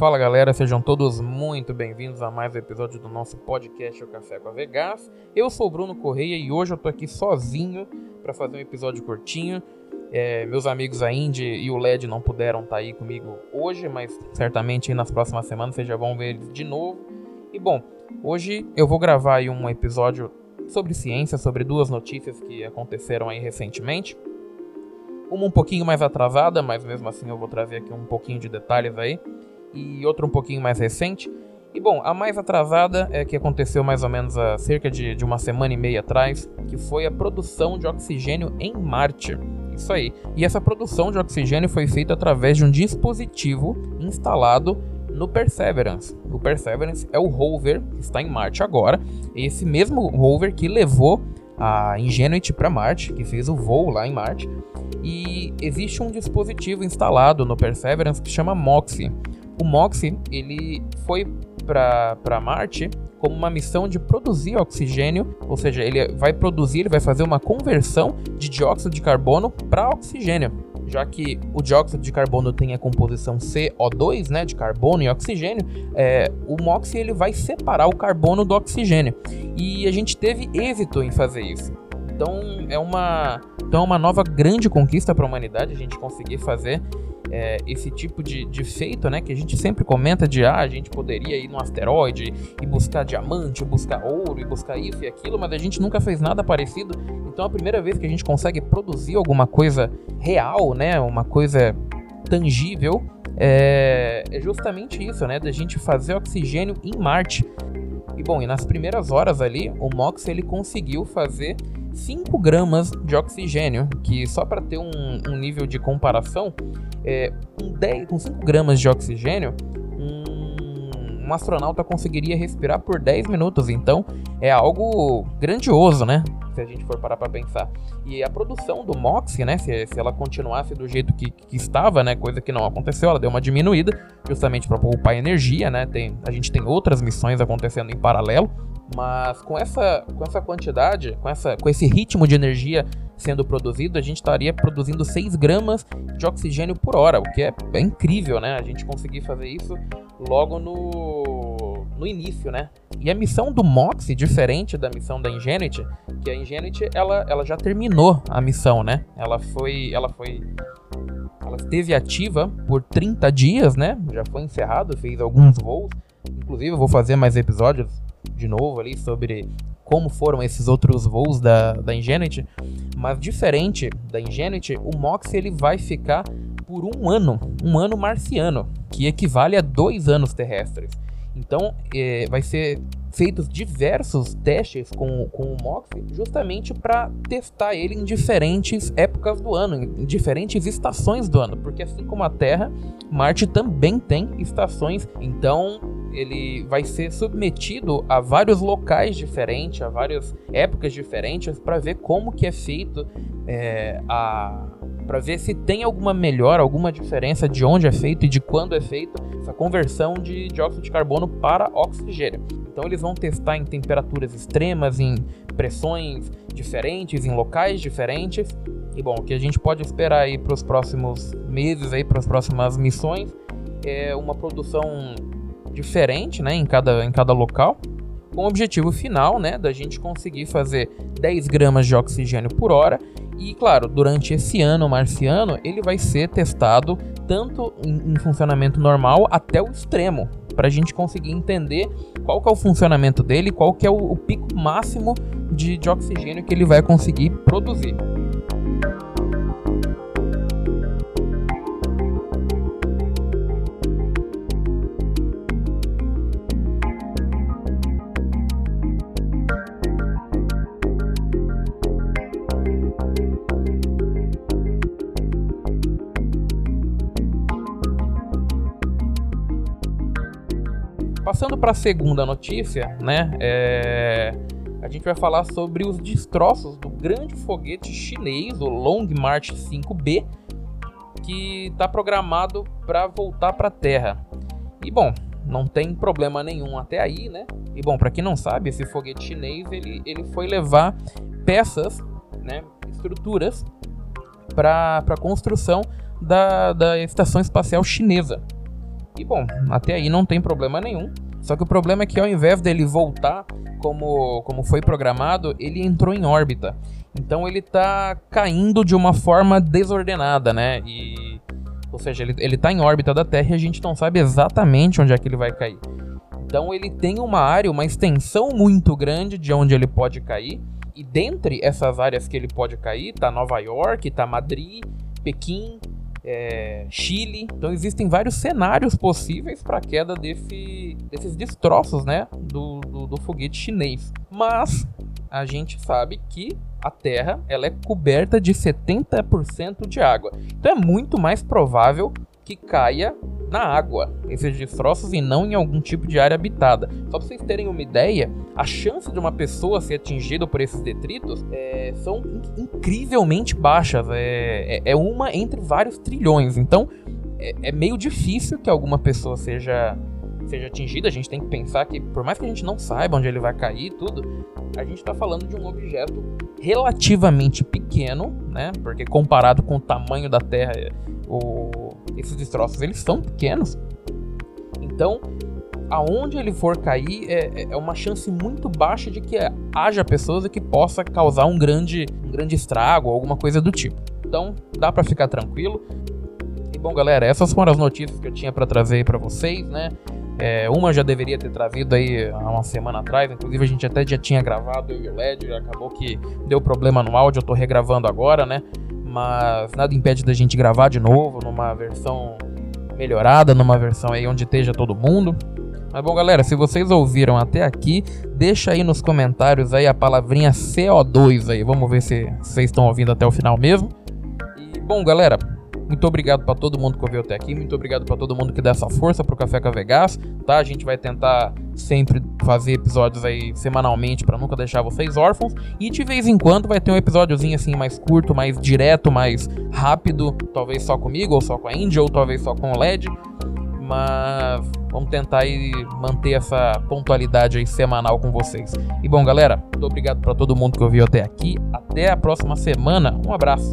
Fala galera, sejam todos muito bem-vindos a mais um episódio do nosso podcast O Café com a Vegas. Eu sou o Bruno Correia e hoje eu tô aqui sozinho para fazer um episódio curtinho. É, meus amigos a Indy e o LED não puderam estar tá aí comigo hoje, mas certamente nas próximas semanas vocês já vão ver eles de novo. E bom, hoje eu vou gravar aí um episódio sobre ciência, sobre duas notícias que aconteceram aí recentemente. Uma um pouquinho mais atrasada, mas mesmo assim eu vou trazer aqui um pouquinho de detalhes aí. E outra um pouquinho mais recente. E bom, a mais atrasada é que aconteceu mais ou menos há cerca de, de uma semana e meia atrás, que foi a produção de oxigênio em Marte. Isso aí. E essa produção de oxigênio foi feita através de um dispositivo instalado no Perseverance. O Perseverance é o rover que está em Marte agora. Esse mesmo rover que levou a Ingenuity para Marte, que fez o voo lá em Marte. E existe um dispositivo instalado no Perseverance que chama MOXIE. O MOXIE ele foi para Marte como uma missão de produzir oxigênio, ou seja, ele vai produzir, ele vai fazer uma conversão de dióxido de carbono para oxigênio. Já que o dióxido de carbono tem a composição CO2, né, de carbono e oxigênio, é, o MOXIE ele vai separar o carbono do oxigênio. E a gente teve êxito em fazer isso. Então é uma, então é uma nova grande conquista para a humanidade a gente conseguir fazer é, esse tipo de, de feito, né? Que a gente sempre comenta de ah, a gente poderia ir no asteroide e buscar diamante, buscar ouro e buscar isso e aquilo, mas a gente nunca fez nada parecido. Então a primeira vez que a gente consegue produzir alguma coisa real, né? Uma coisa tangível é, é justamente isso, né? Da gente fazer oxigênio em Marte. E bom, e nas primeiras horas ali, o Mox ele conseguiu fazer 5 gramas de oxigênio, que só para ter um, um, nível de comparação, é, com, 10, com 5 gramas de oxigênio, um, um astronauta conseguiria respirar por 10 minutos. Então é algo grandioso, né? Se a gente for parar para pensar. E a produção do MOXIE, né? Se, se ela continuasse do jeito que, que, estava, né? Coisa que não aconteceu, ela deu uma diminuída, justamente para poupar energia, né? Tem, a gente tem outras missões acontecendo em paralelo. Mas com essa, com essa quantidade, com, essa, com esse ritmo de energia sendo produzido, a gente estaria produzindo 6 gramas de oxigênio por hora, o que é, é incrível, né? A gente conseguir fazer isso logo no, no início, né? E a missão do MOXIE, diferente da missão da Ingenuity, que a Ingenuity, ela, ela já terminou a missão, né? Ela foi, ela foi ela esteve ativa por 30 dias, né? Já foi encerrado, fez alguns voos. Inclusive, eu vou fazer mais episódios de novo ali sobre como foram esses outros voos da, da Ingenuity, mas diferente da Ingenuity, o Mox ele vai ficar por um ano, um ano marciano, que equivale a dois anos terrestres. Então, é, vai ser feitos diversos testes com, com o Mox justamente para testar ele em diferentes épocas do ano, em diferentes estações do ano, porque assim como a Terra, Marte também tem estações. Então, ele vai ser submetido a vários locais diferentes, a várias épocas diferentes, para ver como que é feito é, a para ver se tem alguma melhora, alguma diferença de onde é feito e de quando é feito essa conversão de dióxido de carbono para oxigênio. Então eles vão testar em temperaturas extremas, em pressões diferentes, em locais diferentes. E bom, o que a gente pode esperar aí para os próximos meses aí para as próximas missões é uma produção diferente, né, em cada, em cada local, com o objetivo final, né, da gente conseguir fazer 10 gramas de oxigênio por hora. E claro, durante esse ano marciano, ele vai ser testado tanto em, em funcionamento normal até o extremo, para a gente conseguir entender qual que é o funcionamento dele, qual que é o, o pico máximo de, de oxigênio que ele vai conseguir produzir. Passando para a segunda notícia, né? É... A gente vai falar sobre os destroços do grande foguete chinês, o Long March 5B, que está programado para voltar para a Terra. E bom, não tem problema nenhum até aí, né? E bom, para quem não sabe, esse foguete chinês ele, ele foi levar peças, né, estruturas para a construção da, da estação espacial chinesa. E bom, até aí não tem problema nenhum. Só que o problema é que ao invés dele voltar como, como foi programado, ele entrou em órbita. Então ele tá caindo de uma forma desordenada, né? E, ou seja, ele, ele tá em órbita da Terra e a gente não sabe exatamente onde é que ele vai cair. Então ele tem uma área, uma extensão muito grande de onde ele pode cair. E dentre essas áreas que ele pode cair, tá Nova York, tá Madrid, Pequim, é, Chile. Então existem vários cenários possíveis para a queda desse, desses destroços, né, do, do, do, foguete chinês. Mas a gente sabe que a Terra ela é coberta de 70% de água. Então é muito mais provável que caia na água, esses destroços, e não em algum tipo de área habitada. Só para vocês terem uma ideia, a chance de uma pessoa ser atingida por esses detritos é, são incrivelmente baixas. É, é, é, uma entre vários trilhões. Então é, é meio difícil que alguma pessoa seja seja atingida, a gente tem que pensar que, por mais que a gente não saiba onde ele vai cair e tudo, a gente está falando de um objeto relativamente pequeno, né? Porque comparado com o tamanho da Terra, o, esses destroços eles são pequenos. Então, aonde ele for cair é, é uma chance muito baixa de que haja pessoas que possa causar um grande, um grande estrago ou alguma coisa do tipo. Então, dá para ficar tranquilo. E bom, galera, essas foram as notícias que eu tinha para trazer para vocês, né? É, uma já deveria ter trazido aí há uma semana atrás, inclusive a gente até já tinha gravado eu e o LED, acabou que deu problema no áudio, eu tô regravando agora, né? Mas nada impede da gente gravar de novo numa versão melhorada, numa versão aí onde esteja todo mundo. Mas bom, galera, se vocês ouviram até aqui, deixa aí nos comentários aí a palavrinha CO2 aí. Vamos ver se vocês estão ouvindo até o final mesmo. E bom, galera, muito obrigado para todo mundo que ouviu até aqui. Muito obrigado para todo mundo que dá essa força pro Café com Vegas, tá? A gente vai tentar sempre fazer episódios aí semanalmente para nunca deixar vocês órfãos. E de vez em quando vai ter um episódiozinho assim mais curto, mais direto, mais rápido, talvez só comigo ou só com a Indy ou talvez só com o LED. Mas vamos tentar aí manter essa pontualidade aí semanal com vocês. E bom, galera, muito obrigado para todo mundo que ouviu até aqui. Até a próxima semana. Um abraço.